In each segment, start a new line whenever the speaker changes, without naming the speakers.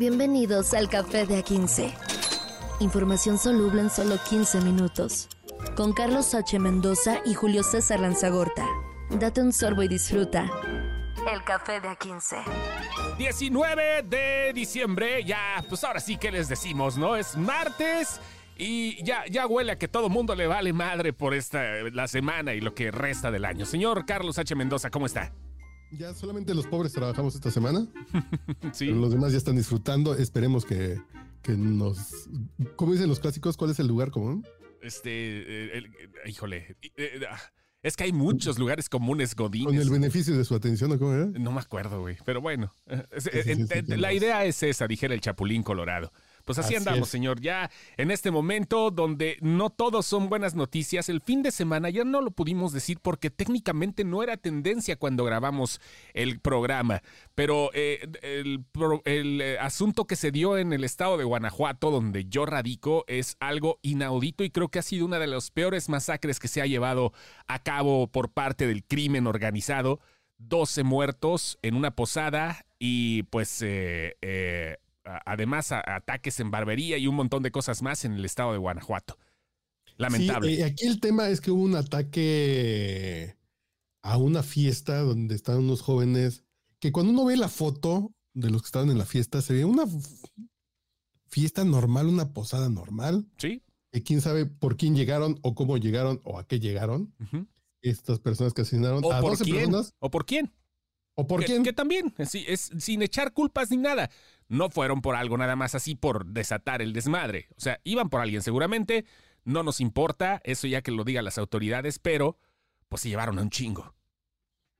Bienvenidos al Café de A15. Información soluble en solo 15 minutos. Con Carlos H. Mendoza y Julio César Lanzagorta. Date un sorbo y disfruta. El Café de A15.
19 de diciembre, ya, pues ahora sí que les decimos, ¿no? Es martes. Y ya, ya huele a que todo mundo le vale madre por esta la semana y lo que resta del año. Señor Carlos H. Mendoza, ¿cómo está?
Ya solamente los pobres trabajamos esta semana.
sí.
Pero los demás ya están disfrutando. Esperemos que, que nos. ¿Cómo dicen los clásicos? ¿Cuál es el lugar común?
Este. eh, el- eh, híjole. eh, ah, es que hay muchos lugares comunes godines.
Con el beneficio de su atención, ¿o cómo era?
No me acuerdo, güey. Pero bueno, es-
sí, sí, sí, sí,
la idea es esa, dijera el Chapulín Colorado. Pues así,
Así
andamos,
es.
señor. Ya en este momento donde no todos son buenas noticias, el fin de semana ya no lo pudimos decir porque técnicamente no era tendencia cuando grabamos el programa. Pero eh, el, eh, asunto que se dio en el estado de Guanajuato, donde yo radico, es algo inaudito y creo que ha sido una de las peores masacres que se ha llevado a cabo por parte del crimen organizado. 12 muertos en una posada y pues eh, eh, además a- ataques en barbería y un montón de cosas más en el estado de Guanajuato. Lamentable.
Sí, eh, aquí el tema es que hubo un ataque a una fiesta donde estaban unos jóvenes que cuando uno ve la foto de los que estaban en la fiesta, se ve una fiesta normal, una posada normal.
sí.
que quién sabe por quién llegaron o cómo llegaron o a qué llegaron estas personas que asesinaron
¿O
a
por
12
quién?
personas.
¿O por quién?
¿O por
que,
quién?
que también, sí, es sin echar culpas ni nada. No fueron por algo nada más así por desatar el desmadre. O sea, iban por alguien seguramente. No nos importa, eso ya que lo digan las autoridades, pero pues se llevaron a un chingo.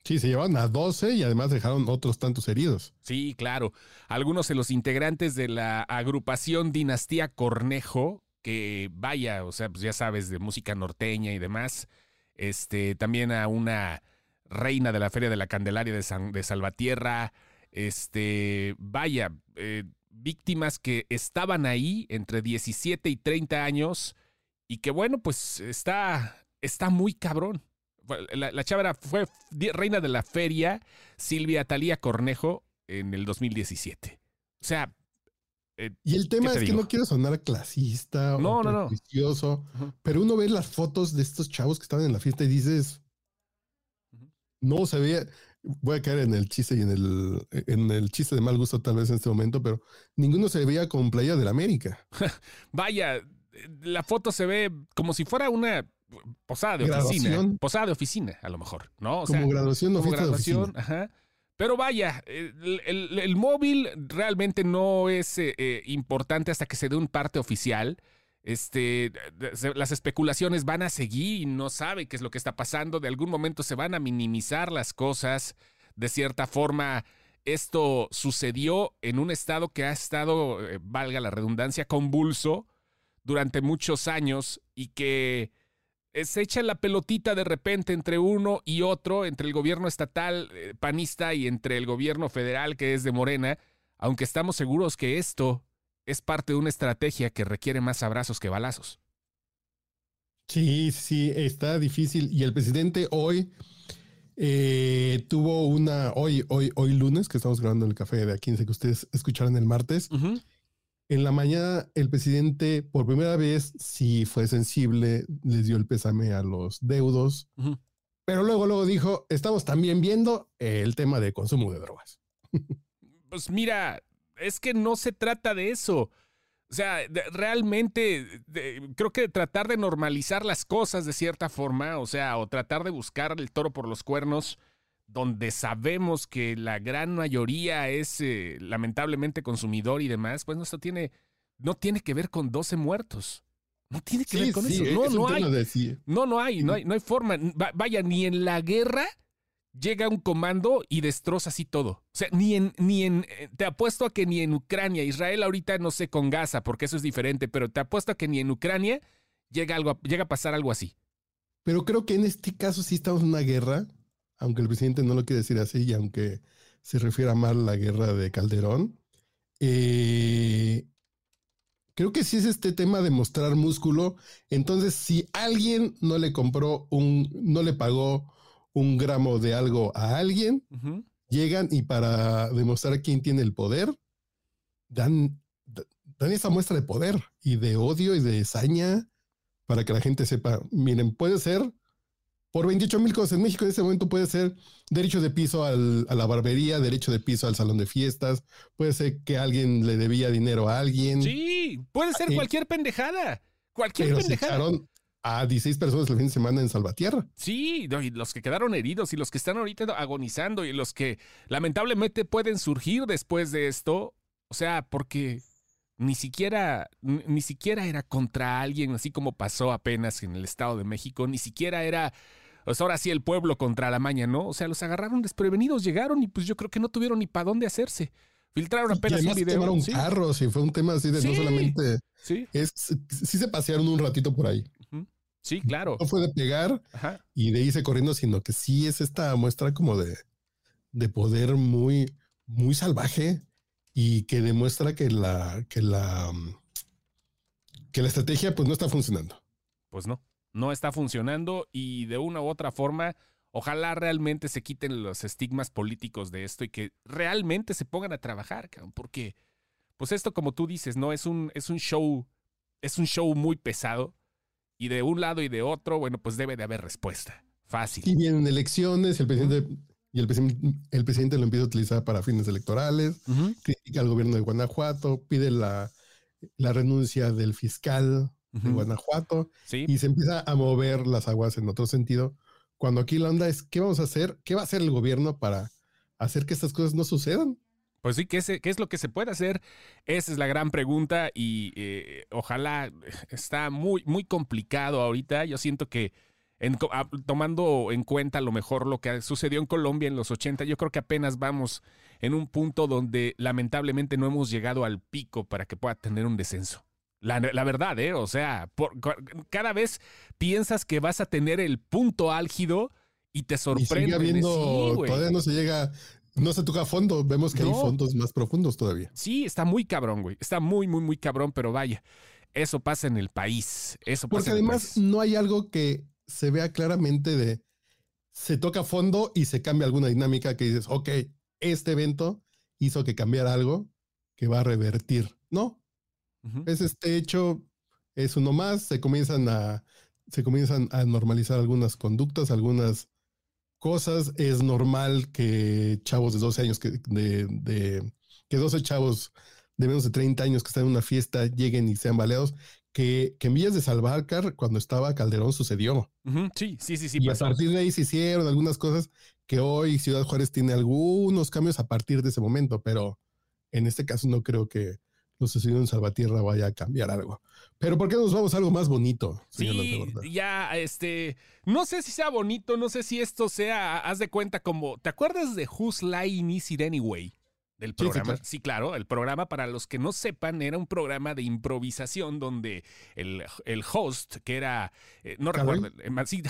Sí, se llevaron a 12 y además dejaron otros tantos heridos.
Sí, claro. Algunos de los integrantes de la agrupación Dinastía Cornejo, que vaya, o sea, pues ya sabes, de música norteña y demás. Este, también a una reina de la Feria de la Candelaria de, San- de Salvatierra. Este, vaya, eh, víctimas que estaban ahí entre 17 y 30 años y que bueno, pues está, está muy cabrón. La, la chava era- fue reina de la feria, Silvia Talía Cornejo, en el 2017. O sea, eh,
Y el tema
¿Qué te
es que no quiero sonar clasista
No,
o
no, no.
pero uno ve las fotos de estos chavos que estaban en la fiesta y dices, no se veía, voy a caer en el chiste y en el, en el chiste de mal gusto tal vez en este momento, pero ninguno se veía con playa del América.
vaya, la foto se ve como si fuera una posada de oficina. Posada de oficina, a lo mejor, ¿no? O
como
sea,
graduación o de
graduación,
oficina.
ajá. Pero vaya, el, el- el móvil realmente no es eh, eh, importante hasta que se dé un parte oficial. Este, se- las especulaciones van a seguir y no sabe qué es lo que está pasando. De algún momento se van a minimizar las cosas. De cierta forma, esto sucedió en un estado que ha estado, eh, valga la redundancia, convulso durante muchos años y que eh, se echa la pelotita de repente entre uno y otro, entre el gobierno estatal eh, panista y entre el gobierno federal que es de Morena, aunque estamos seguros que esto es parte de una estrategia que requiere más abrazos que balazos.
Sí, sí, está difícil. Y el presidente hoy eh, tuvo una, hoy, hoy, hoy lunes, que estamos grabando el café de A15 que ustedes escucharon el martes. En la mañana, el presidente, por primera vez, sí fue sensible, les dio el pésame a los deudos,
Ujú.
pero luego, luego dijo, estamos también viendo el tema de consumo de drogas.
Pues mira, es que no se trata de eso. O sea, de- realmente de- creo que tratar de normalizar las cosas de cierta forma, o sea, o tratar de buscar el toro por los cuernos, donde sabemos que la gran mayoría es eh, lamentablemente consumidor y demás, pues no, esto tiene, no tiene que ver con 12 muertos. No tiene que ver con eso. No,
es
no hay.
tema de sí.
No, no hay, no hay, no hay forma. Va- vaya, ni en la guerra llega un comando y destroza así todo. O sea, ni en, ni en, eh, te apuesto a que ni en Ucrania, Israel ahorita no sé con Gaza, porque eso es diferente, pero te apuesto a que ni en Ucrania llega algo, llega a pasar algo así.
Pero creo que en este caso sí estamos en una guerra, aunque el presidente no lo quiere decir así y aunque se refiera mal a la guerra de Calderón. Eh, creo que sí es este tema de mostrar músculo. Entonces, si alguien no le compró un, no le pagó un gramo de algo a alguien, llegan y para demostrar quién tiene el poder, dan, dan esa muestra de poder y de odio y de saña para que la gente sepa, miren, puede ser por 28 mil cosas. En México en ese momento puede ser derecho de piso a la barbería, derecho de piso al salón de fiestas, puede ser que alguien le debía dinero a alguien.
Sí, puede ser cualquier pendejada. Cualquier pendejada.
A 16 personas el fin de semana en Salvatierra.
Sí, y los que quedaron heridos y los que están ahorita agonizando y los que lamentablemente pueden surgir después de esto. O sea, porque ni siquiera, ni siquiera era contra alguien, así como pasó apenas en el Estado de México, ni siquiera era pues ahora sí el pueblo contra la maña, ¿no? O sea, los agarraron desprevenidos, llegaron y pues yo creo que no tuvieron ni para dónde hacerse. Filtraron apenas un video.
Carros y fue un tema así de no solamente. Sí. Es, sí se pasearon un ratito por ahí.
Sí, claro.
No fue de pegar y de irse corriendo, sino que sí es esta muestra como de, de poder muy, muy salvaje y que demuestra que la, que la, que la estrategia pues no está funcionando.
Pues no no está funcionando y de una u otra forma, ojalá realmente se quiten los estigmas políticos de esto y que realmente se pongan a trabajar, porque pues esto como tú dices, no es un es un show es un show muy pesado y de un lado y de otro, bueno, pues debe de haber respuesta. Fácil.
Y vienen elecciones, el presidente y el presidente, el presidente lo empieza a utilizar para fines electorales, critica al gobierno de Guanajuato, pide la, la renuncia del fiscal en Guanajuato, y se empieza a mover las aguas en otro sentido. Cuando aquí la onda es, ¿qué vamos a hacer? ¿Qué va a hacer el gobierno para hacer que estas cosas no sucedan?
Pues sí, ¿qué es, qué es lo que se puede hacer? Esa es la gran pregunta y eh, ojalá está muy, muy complicado ahorita. Yo siento que tomando en cuenta lo mejor lo que sucedió en Colombia en los 80, yo creo que apenas vamos en un punto donde lamentablemente no hemos llegado al pico para que pueda tener un descenso. La, verdad, ¿eh? O sea, cada vez piensas que vas a tener el punto álgido y te sorprende.
habiendo, todavía no se llega, no se toca fondo. Vemos que hay fondos más profundos todavía.
Sí, está muy cabrón, güey. Está muy, muy, muy cabrón, pero vaya, eso pasa en el país. Eso
Porque además no hay algo que se vea claramente de se toca fondo y se cambia alguna dinámica que dices, ok, este evento hizo que cambiara algo que va a revertir. No, es este hecho, es uno más, se comienzan a, se comienzan a normalizar algunas conductas, algunas cosas. Es normal que chavos de 12 años, que, de, de, que 12 chavos de menos de 30 años que están en una fiesta lleguen y sean baleados. Que, que en Villas de Salvarcar, cuando estaba Calderón, sucedió.
Sí, sí, sí, sí.
Y a partir de ahí se hicieron algunas cosas que hoy Ciudad Juárez tiene algunos cambios a partir de ese momento, pero en este caso no creo que, lo sucedido en Salvatierra vaya a cambiar algo. Pero ¿por qué nos vamos a algo más bonito?
Sí, ya, este, no sé si sea bonito, no sé si esto sea, haz de cuenta como, ¿te acuerdas de Who's Lying Is It Anyway? Del programa. Sí claro. el programa, para los que no sepan, era un programa de improvisación donde el, el host, que era, eh, no recuerdo, eh, sí,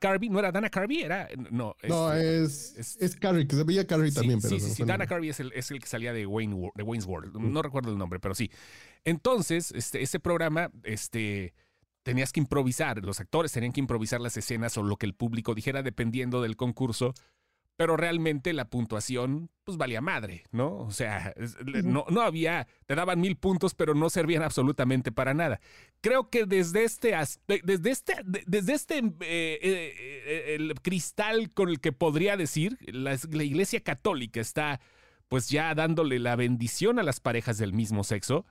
Carby, no era Dana Carby, era, no.
No, es, es, Carby, que se veía Carby también, pero.
Sí, sí, sí, Dana Carby es el, es el que salía de, Wayne, de Wayne's World, no recuerdo el nombre, pero sí. Entonces, este, ese programa, este tenías que improvisar, los actores tenían que improvisar las escenas o lo que el público dijera dependiendo del concurso pero realmente la puntuación pues valía madre, ¿no? O sea, no, no, había, te daban mil puntos, pero no servían absolutamente para nada. Creo que desde este, desde este, desde este eh, eh, el cristal con el que podría decir, la, la Iglesia Católica está pues ya dándole la bendición a las parejas del mismo sexo,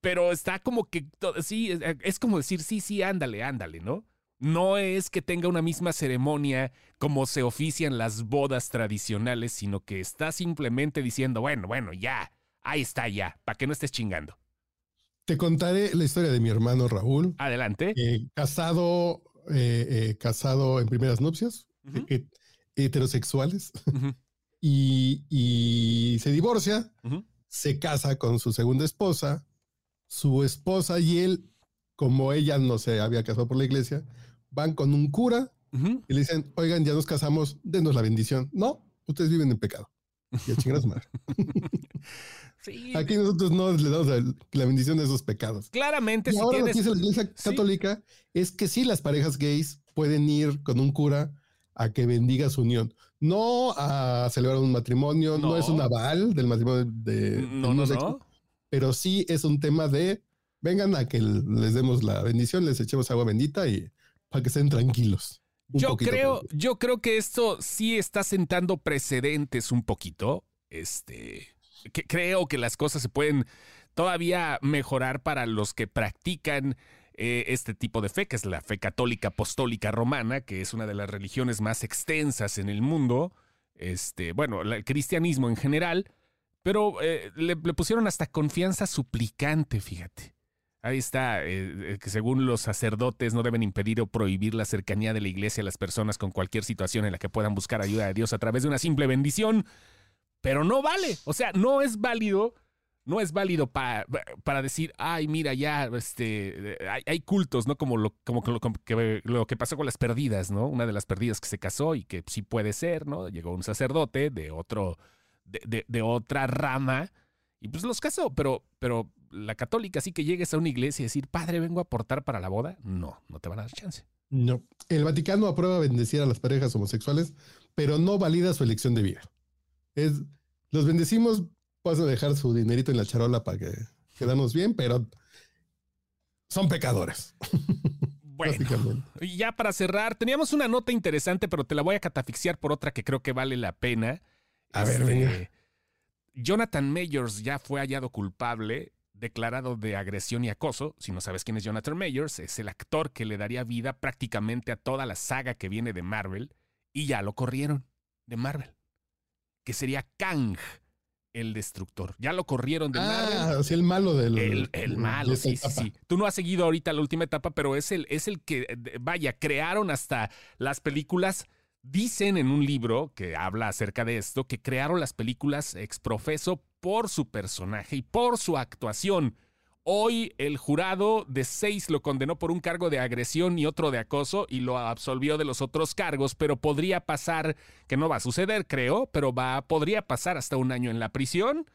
pero está como que, sí, es como decir, sí, sí, ándale, ándale, ¿no? No es que tenga una misma ceremonia como se ofician las bodas tradicionales, sino que está simplemente diciendo, bueno, bueno, ya, ahí está ya, para que no estés chingando.
Te contaré la historia de mi hermano Raúl.
Adelante.
Eh, casado, eh, eh, casado en primeras nupcias, heterosexuales, y, se divorcia, se casa con su segunda esposa, su esposa y él, como ella no se había casado por la iglesia, van con un cura y le dicen, oigan, ya nos casamos, denos la bendición. No, ustedes viven en pecado. Y a chingar a su madre. Aquí nosotros no le damos la, bendición de esos pecados.
Claramente,
y ahora lo que dice la iglesia católica es que sí las parejas gays pueden ir con un cura a que bendiga su unión. No a celebrar un matrimonio, no, es un aval del matrimonio de...
No, no, no
pero sí es un tema de vengan a que les demos la bendición, les echemos agua bendita y para que estén tranquilos.
Yo creo, yo creo que esto sí está sentando precedentes un poquito. Este, que creo que las cosas se pueden todavía mejorar para los que practican eh, este tipo de fe, que es la fe católica apostólica romana, que es una de las religiones más extensas en el mundo. Este, bueno, el cristianismo en general, pero eh, le, pusieron hasta confianza suplicante, fíjate. Ahí está, eh, que según los sacerdotes no deben impedir o prohibir la cercanía de la iglesia a las personas con cualquier situación en la que puedan buscar ayuda de Dios a través de una simple bendición. Pero no vale, o sea, no es válido no es válido para, decir, ay, mira, ya, este, hay, cultos, ¿no? Como, lo, como, que, lo que pasó con las perdidas, ¿no? Una de las perdidas que se casó y que sí puede ser, ¿no? Llegó un sacerdote de otro, de, de, otra rama y pues los casó, pero, pero la católica sí que llegues a una iglesia y decir, padre, vengo a aportar para la boda, no, no te van a dar chance.
No, el Vaticano aprueba bendecir a las parejas homosexuales, pero no valida su elección de vida. Es, los bendecimos vas a dejar su dinerito en la charola para que quedamos bien, pero son pecadores.
Bueno, y ya para cerrar, teníamos una nota interesante, pero te la voy a catafixiar por otra que creo que vale la pena.
A ver, este,
Jonathan Mayors ya fue hallado culpable, declarado de agresión y acoso. Si no sabes quién es Jonathan Mayors, es el actor que le daría vida prácticamente a toda la saga que viene de Marvel, y ya lo corrieron de Marvel, que sería Kang el destructor. Ya lo corrieron de
ah, sí, el malo del.
El, el malo, sí, sí, sí. Tú no has seguido ahorita la última etapa, pero es el, es el que, vaya, crearon hasta las películas. Dicen en un libro que habla acerca de esto que crearon las películas exprofeso por su personaje y por su actuación. Hoy el jurado de seis lo condenó por un cargo de agresión y otro de acoso y lo absolvió de los otros cargos, pero podría pasar, que no va a suceder, creo, pero va, podría pasar hasta un año en la prisión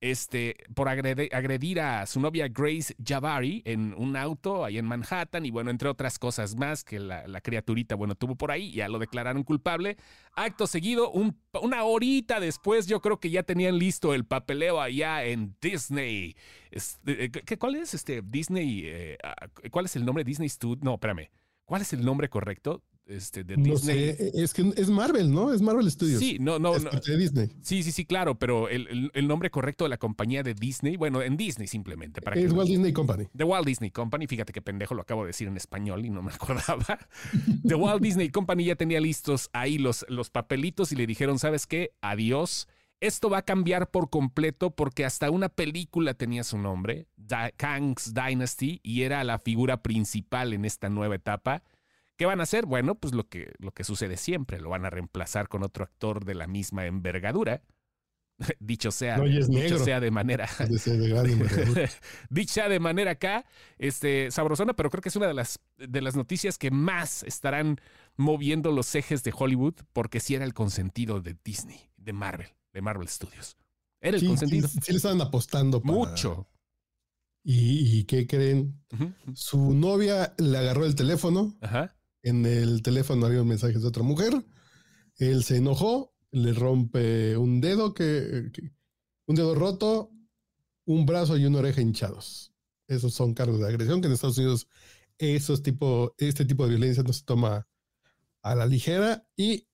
este, por agredir, a su novia Grace Javari en un auto ahí en Manhattan y bueno, entre otras cosas más que la, criaturita, bueno, tuvo por ahí, ya lo declararon culpable. Acto seguido, una horita después, yo creo que ya tenían listo el papeleo allá en Disney. Este, eh, ¿qué, ¿Cuál es este Disney? Eh, ah, ¿Cuál es el nombre? Disney Studio. No, espérame. ¿Cuál es el nombre correcto? Este, de no Sé,
es que es Marvel, ¿no? Es Marvel Studios.
Sí, no, no.
Es de Disney.
Sí, sí, sí, claro, pero el, nombre correcto de la compañía de Disney, bueno, en Disney simplemente.
Para es Walt Disney Company.
The Walt Disney Company, fíjate qué pendejo lo acabo de decir en español y no me acordaba. The Walt Disney Company ya tenía listos ahí los, los papelitos y le dijeron, ¿sabes qué? Adiós. Esto va a cambiar por completo porque hasta una película tenía su nombre, Kang's Dynasty, y era la figura principal en esta nueva etapa. ¿Qué van a hacer? Bueno, pues lo que, lo que sucede siempre, lo van a reemplazar con otro actor de la misma envergadura. dicho sea, dicho sea de manera dicha de manera acá, este sabrosona, pero creo que es una de las de las noticias que más estarán moviendo los ejes de Hollywood porque sí era el consentido de Disney, de Marvel, de Marvel Studios. Era el consentido.
Sí, sí, le estaban apostando
mucho.
¿Y, qué creen? Su novia le agarró el teléfono.
Ajá
en el teléfono había mensajes de otra mujer. Él se enojó, le rompe un dedo que, un dedo roto, un brazo y una oreja hinchados. Esos son cargos de agresión que en Estados Unidos esos tipo, este tipo de violencia no se toma a la ligera y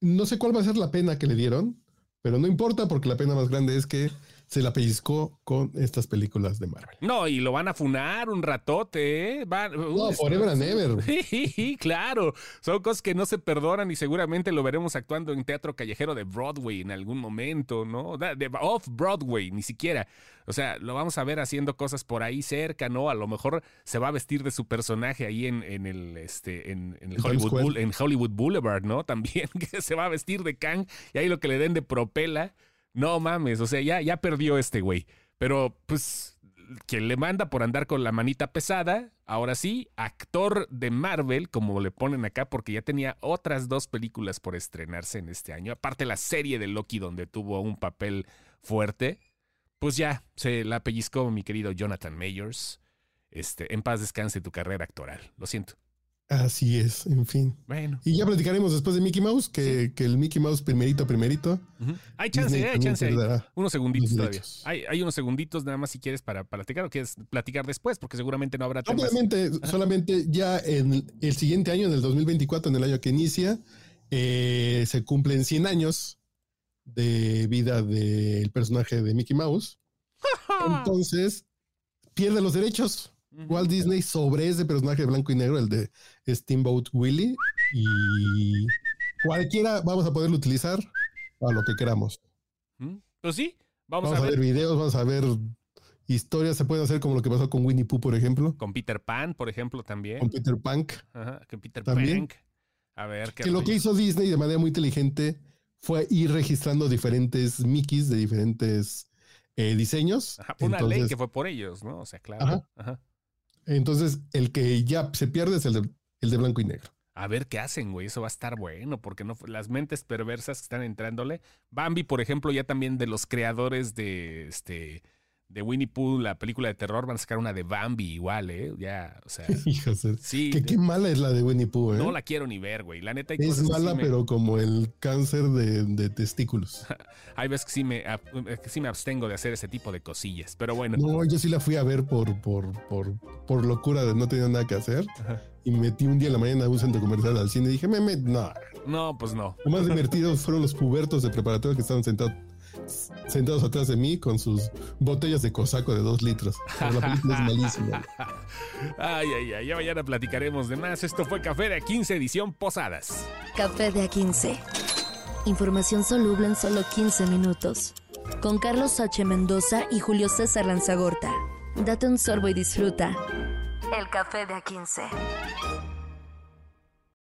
no sé cuál va a ser la pena que le dieron, pero no importa porque la pena más grande es que se la pellizcó con estas películas de Marvel.
No, y lo van a funar un ratote, ¿eh?
no, forever and ever.
Sí, claro. Son cosas que no se perdonan y seguramente lo veremos actuando en teatro callejero de Broadway en algún momento, ¿no? De off Broadway, ni siquiera. O sea, lo vamos a ver haciendo cosas por ahí cerca, ¿no? A lo mejor se va a vestir de su personaje ahí en, en el, este, en, el Hollywood, en Hollywood Boulevard, ¿no? También que se va a vestir de Kang y ahí lo que le den de propela no mames, o sea, ya, ya perdió este güey. Pero pues quien le manda por andar con la manita pesada, ahora sí, actor de Marvel, como le ponen acá, porque ya tenía otras dos películas por estrenarse en este año, aparte la serie de Loki donde tuvo un papel fuerte, pues ya se la pellizcó mi querido Jonathan Mayors. Este, en paz descanse tu carrera actoral, lo siento.
Así es, en fin.
Bueno.
Y ya platicaremos después de Mickey Mouse, que, que el Mickey Mouse primerito, primerito.
Hay chance,
Disney
eh, hay chance. hay unos segunditos todavía. Hay, hay unos segunditos nada más si quieres para platicar o quieres platicar después, porque seguramente no habrá temas.
Obviamente, solamente ya en el siguiente año, en el 2024, en el año que inicia, eh, se cumplen 100 años de vida del personaje de Mickey Mouse. Entonces, pierde los derechos. Walt Disney sobre ese personaje blanco y negro, el de Steamboat Willie, y cualquiera vamos a poderlo utilizar para lo que queramos.
Pues sí, vamos,
Vamos,
a, ver.
videos, vamos a ver historias, se pueden hacer como lo que pasó con Winnie Pooh, por ejemplo,
Con Peter Pan, por ejemplo, también.
con Peter.
Ajá, con Peter
También.
Pan. A ver, qué
Que lo que hizo Disney de manera muy inteligente fue ir registrando diferentes Mickeys de diferentes eh, diseños.
Ajá, fue una ley que fue por ellos, ¿no? O sea, claro.
Ajá.
Ajá.
Entonces, el que ya se pierde es el de, el de blanco y negro.
A ver qué hacen, güey. Eso va a estar bueno, porque no las mentes perversas que están entrándole. Bambi, por ejemplo, ya también de los creadores de este de Winnie Pooh, la película de terror, van a sacar una de Bambi igual, ¿eh? Ya, o sea,
Hijos
sí.
que qué mala es la de Winnie Pooh, ¿eh?
no la quiero ni ver, güey. La neta hay
es mala,
me-
pero como el cáncer de, de testículos.
hay veces que sí me ab- que sí me abstengo de hacer ese tipo de cosillas, pero bueno.
No, yo sí la fui a ver por, por, por, por locura de no tener nada que hacer.
Ajá.
Y me metí un día en la mañana a un centro comercial al cine y dije, meme, no.
No, pues no.
Lo más divertido fueron los pubertos de preparatoria que estaban sentados sentados atrás de mí con sus botellas de cosaco de dos litros. Pero la película es malísima.
Ay, ay, ay, ya mañana platicaremos de más. Esto fue Café de 15 edición Posadas.
Café de A15. Información soluble en solo 15 minutos. Con Carlos H. Mendoza y Julio César Lanzagorta. Date un sorbo y disfruta. El café de A15.